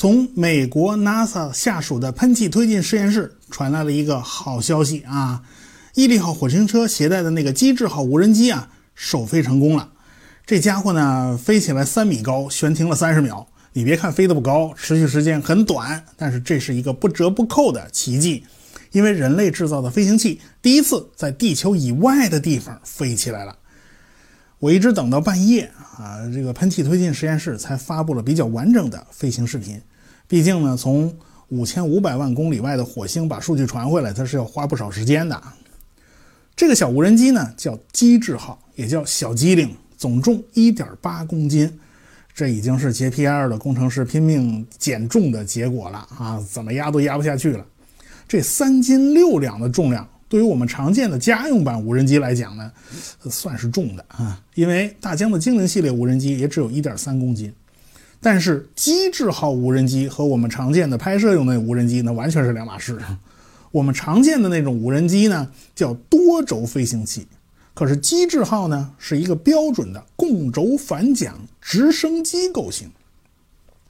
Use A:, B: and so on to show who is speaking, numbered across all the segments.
A: 从美国 NASA 下属的喷气推进实验室传来了一个好消息啊！毅力号火星车携带的那个机智号无人机啊，首飞成功了。这家伙呢，飞起来三米高，悬停了三十秒。你别看飞得不高，持续时间很短，但是这是一个不折不扣的奇迹，因为人类制造的飞行器第一次在地球以外的地方飞起来了。我一直等到半夜啊，这个喷气推进实验室才发布了比较完整的飞行视频。毕竟呢，从五千五百万公里外的火星把数据传回来，它是要花不少时间的。这个小无人机呢，叫机智号，也叫小机灵。总重一点八公斤，这已经是 JPL 的工程师拼命减重的结果了啊！怎么压都压不下去了。这三斤六两的重量，对于我们常见的家用版无人机来讲呢，算是重的啊。因为大疆的精灵系列无人机也只有一点三公斤，但是机智号无人机和我们常见的拍摄用的无人机那完全是两码事。我们常见的那种无人机呢，叫多轴飞行器。可是机智号呢，是一个标准的共轴反桨直升机构型。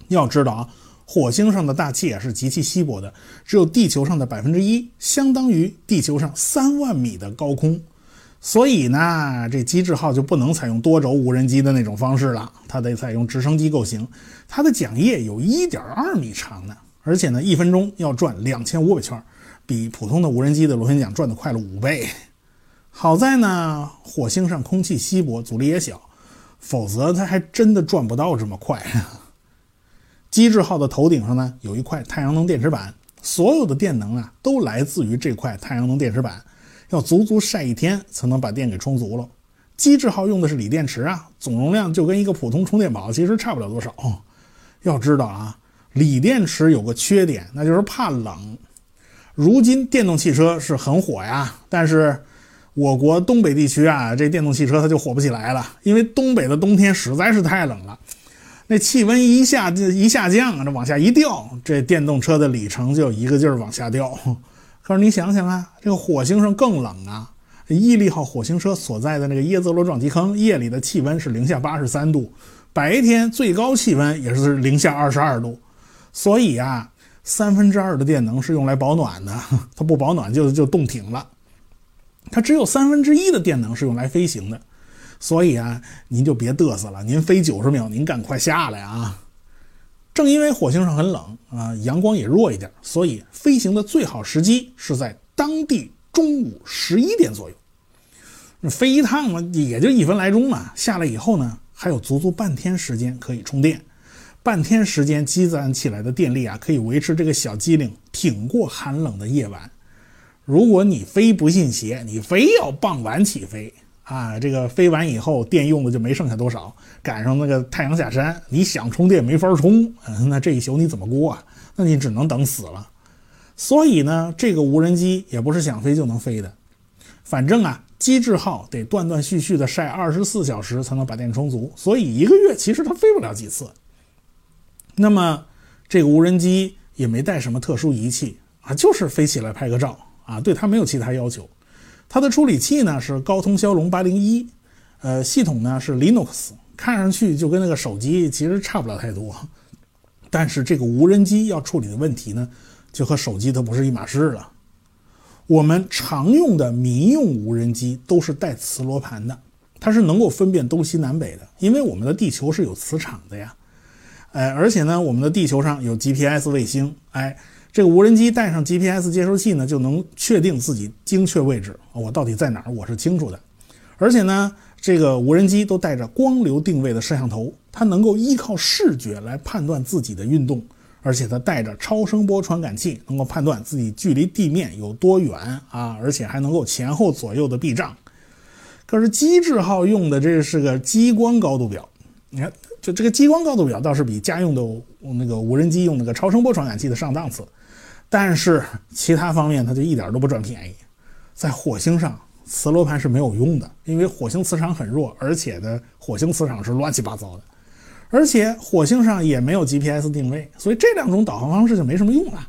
A: 要知道啊，火星上的大气啊是极其稀薄的，只有地球上的百分之一，相当于地球上三万米的高空。所以呢，这机智号就不能采用多轴无人机的那种方式了，它得采用直升机构型。它的桨叶有一点二米长呢，而且呢，一分钟要转两千五百圈，比普通的无人机的螺旋桨转的快了五倍。好在呢，火星上空气稀薄，阻力也小，否则它还真的转不到这么快。机智号的头顶上呢，有一块太阳能电池板，所有的电能啊，都来自于这块太阳能电池板，要足足晒一天才能把电给充足了。机智号用的是锂电池啊，总容量就跟一个普通充电宝其实差不了多少。要知道啊，锂电池有个缺点，那就是怕冷。如今电动汽车是很火呀，但是。我国东北地区啊，这电动汽车它就火不起来了，因为东北的冬天实在是太冷了，那气温一下一下降啊，这往下一掉，这电动车的里程就一个劲儿往下掉。可是你想想啊，这个火星上更冷啊，毅力号火星车所在的那个耶泽罗撞击坑，夜里的气温是零下八十三度，白天最高气温也是零下二十二度，所以啊，三分之二的电能是用来保暖的，它不保暖就就冻挺了。它只有三分之一的电能是用来飞行的，所以啊，您就别嘚瑟了，您飞九十秒，您赶快下来啊！正因为火星上很冷啊，阳光也弱一点，所以飞行的最好时机是在当地中午十一点左右。飞一趟嘛，也就一分来钟嘛。下来以后呢，还有足足半天时间可以充电，半天时间积攒起来的电力啊，可以维持这个小机灵挺过寒冷的夜晚。如果你非不信邪，你非要傍晚起飞啊，这个飞完以后电用的就没剩下多少，赶上那个太阳下山，你想充电没法充，那这一宿你怎么过啊？那你只能等死了。所以呢，这个无人机也不是想飞就能飞的，反正啊，机智号得断断续续的晒二十四小时才能把电充足，所以一个月其实它飞不了几次。那么这个无人机也没带什么特殊仪器啊，就是飞起来拍个照。啊，对它没有其他要求，它的处理器呢是高通骁龙八零一，呃，系统呢是 Linux，看上去就跟那个手机其实差不了太多，但是这个无人机要处理的问题呢，就和手机它不是一码事了。我们常用的民用无人机都是带磁罗盘的，它是能够分辨东西南北的，因为我们的地球是有磁场的呀，哎，而且呢，我们的地球上有 GPS 卫星，哎。这个无人机带上 GPS 接收器呢，就能确定自己精确位置，我到底在哪儿，我是清楚的。而且呢，这个无人机都带着光流定位的摄像头，它能够依靠视觉来判断自己的运动，而且它带着超声波传感器，能够判断自己距离地面有多远啊，而且还能够前后左右的避障。可是机智号用的这是个激光高度表，你看，就这个激光高度表倒是比家用的那个无人机用那个超声波传感器的上档次。但是其他方面，它就一点都不占便宜。在火星上，磁罗盘是没有用的，因为火星磁场很弱，而且呢，火星磁场是乱七八糟的，而且火星上也没有 GPS 定位，所以这两种导航方式就没什么用了。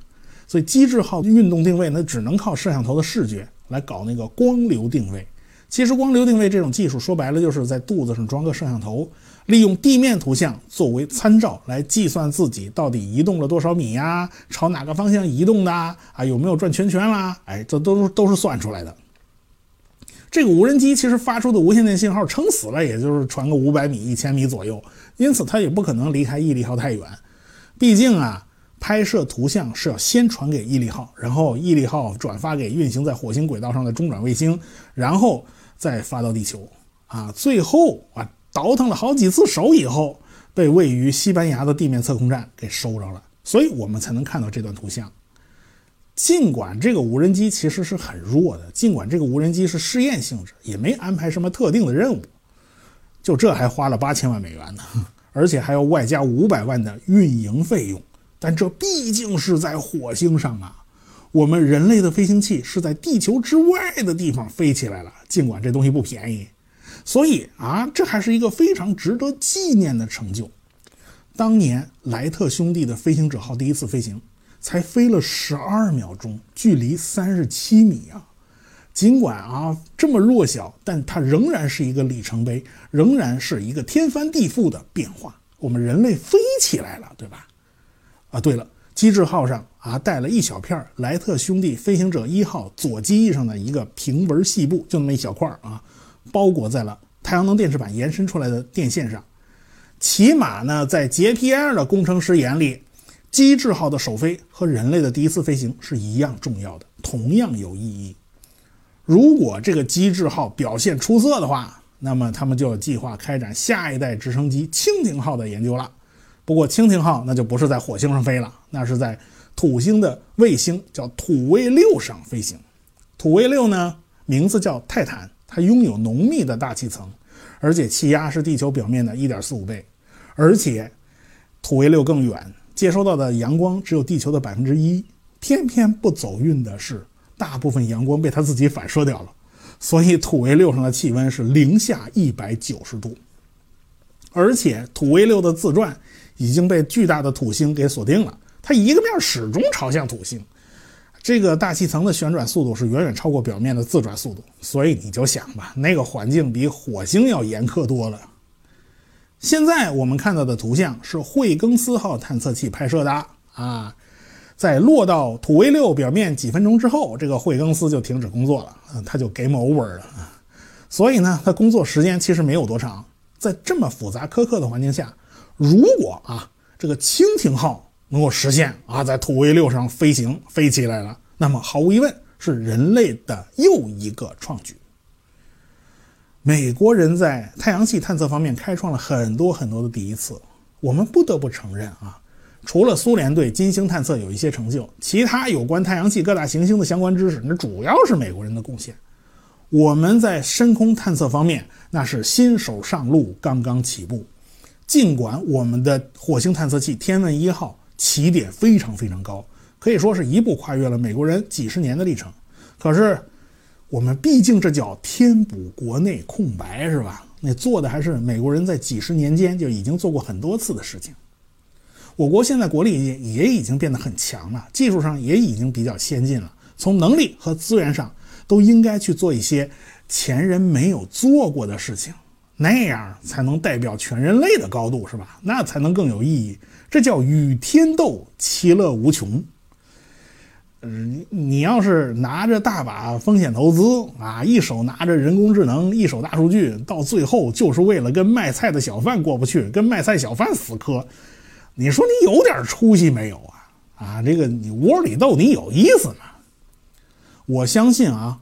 A: 所以机智号运动定位，那只能靠摄像头的视觉来搞那个光流定位。其实光流定位这种技术，说白了就是在肚子上装个摄像头，利用地面图像作为参照来计算自己到底移动了多少米呀，朝哪个方向移动的啊，有没有转圈圈啦？哎，这都都是算出来的。这个无人机其实发出的无线电信号，撑死了也就是传个五百米、一千米左右，因此它也不可能离开毅力号太远。毕竟啊。拍摄图像是要先传给毅力号，然后毅力号转发给运行在火星轨道上的中转卫星，然后再发到地球。啊，最后啊，倒腾了好几次手以后，被位于西班牙的地面测控站给收着了，所以我们才能看到这段图像。尽管这个无人机其实是很弱的，尽管这个无人机是试验性质，也没安排什么特定的任务，就这还花了八千万美元呢，而且还要外加五百万的运营费用。但这毕竟是在火星上啊，我们人类的飞行器是在地球之外的地方飞起来了。尽管这东西不便宜，所以啊，这还是一个非常值得纪念的成就。当年莱特兄弟的飞行者号第一次飞行，才飞了十二秒钟，距离三十七米啊。尽管啊这么弱小，但它仍然是一个里程碑，仍然是一个天翻地覆的变化。我们人类飞起来了，对吧？啊，对了，机智号上啊带了一小片莱特兄弟飞行者一号左机翼上的一个平纹细布，就那么一小块啊，包裹在了太阳能电池板延伸出来的电线上。起码呢，在 JPL 的工程师眼里，机智号的首飞和人类的第一次飞行是一样重要的，同样有意义。如果这个机智号表现出色的话，那么他们就有计划开展下一代直升机蜻蜓号的研究了。不过蜻蜓号那就不是在火星上飞了，那是在土星的卫星叫土卫六上飞行。土卫六呢，名字叫泰坦，它拥有浓密的大气层，而且气压是地球表面的一点四五倍。而且土卫六更远，接收到的阳光只有地球的百分之一。偏偏不走运的是，大部分阳光被它自己反射掉了，所以土卫六上的气温是零下一百九十度。而且土卫六的自转。已经被巨大的土星给锁定了，它一个面始终朝向土星，这个大气层的旋转速度是远远超过表面的自转速度，所以你就想吧，那个环境比火星要严苛多了。现在我们看到的图像是惠更斯号探测器拍摄的啊，在落到土卫六表面几分钟之后，这个惠更斯就停止工作了，嗯，它就 game over 了。所以呢，它工作时间其实没有多长，在这么复杂苛刻的环境下。如果啊，这个蜻蜓号能够实现啊，在土卫六上飞行飞起来了，那么毫无疑问是人类的又一个创举。美国人在太阳系探测方面开创了很多很多的第一次，我们不得不承认啊，除了苏联对金星探测有一些成就，其他有关太阳系各大行星的相关知识，那主要是美国人的贡献。我们在深空探测方面，那是新手上路，刚刚起步。尽管我们的火星探测器天问一号起点非常非常高，可以说是一步跨越了美国人几十年的历程，可是我们毕竟这叫填补国内空白，是吧？那做的还是美国人在几十年间就已经做过很多次的事情。我国现在国力也也已经变得很强了，技术上也已经比较先进了，从能力和资源上都应该去做一些前人没有做过的事情。那样才能代表全人类的高度，是吧？那才能更有意义。这叫与天斗，其乐无穷。嗯，你要是拿着大把风险投资啊，一手拿着人工智能，一手大数据，到最后就是为了跟卖菜的小贩过不去，跟卖菜小贩死磕，你说你有点出息没有啊？啊，这个你窝里斗，你有意思吗？我相信啊。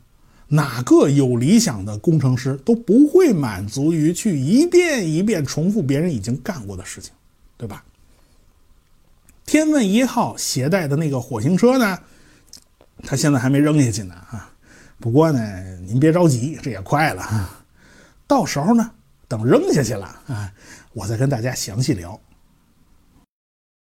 A: 哪个有理想的工程师都不会满足于去一遍一遍重复别人已经干过的事情，对吧？天问一号携带的那个火星车呢，它现在还没扔下去呢啊。不过呢，您别着急，这也快了。到时候呢，等扔下去了啊，我再跟大家详细聊。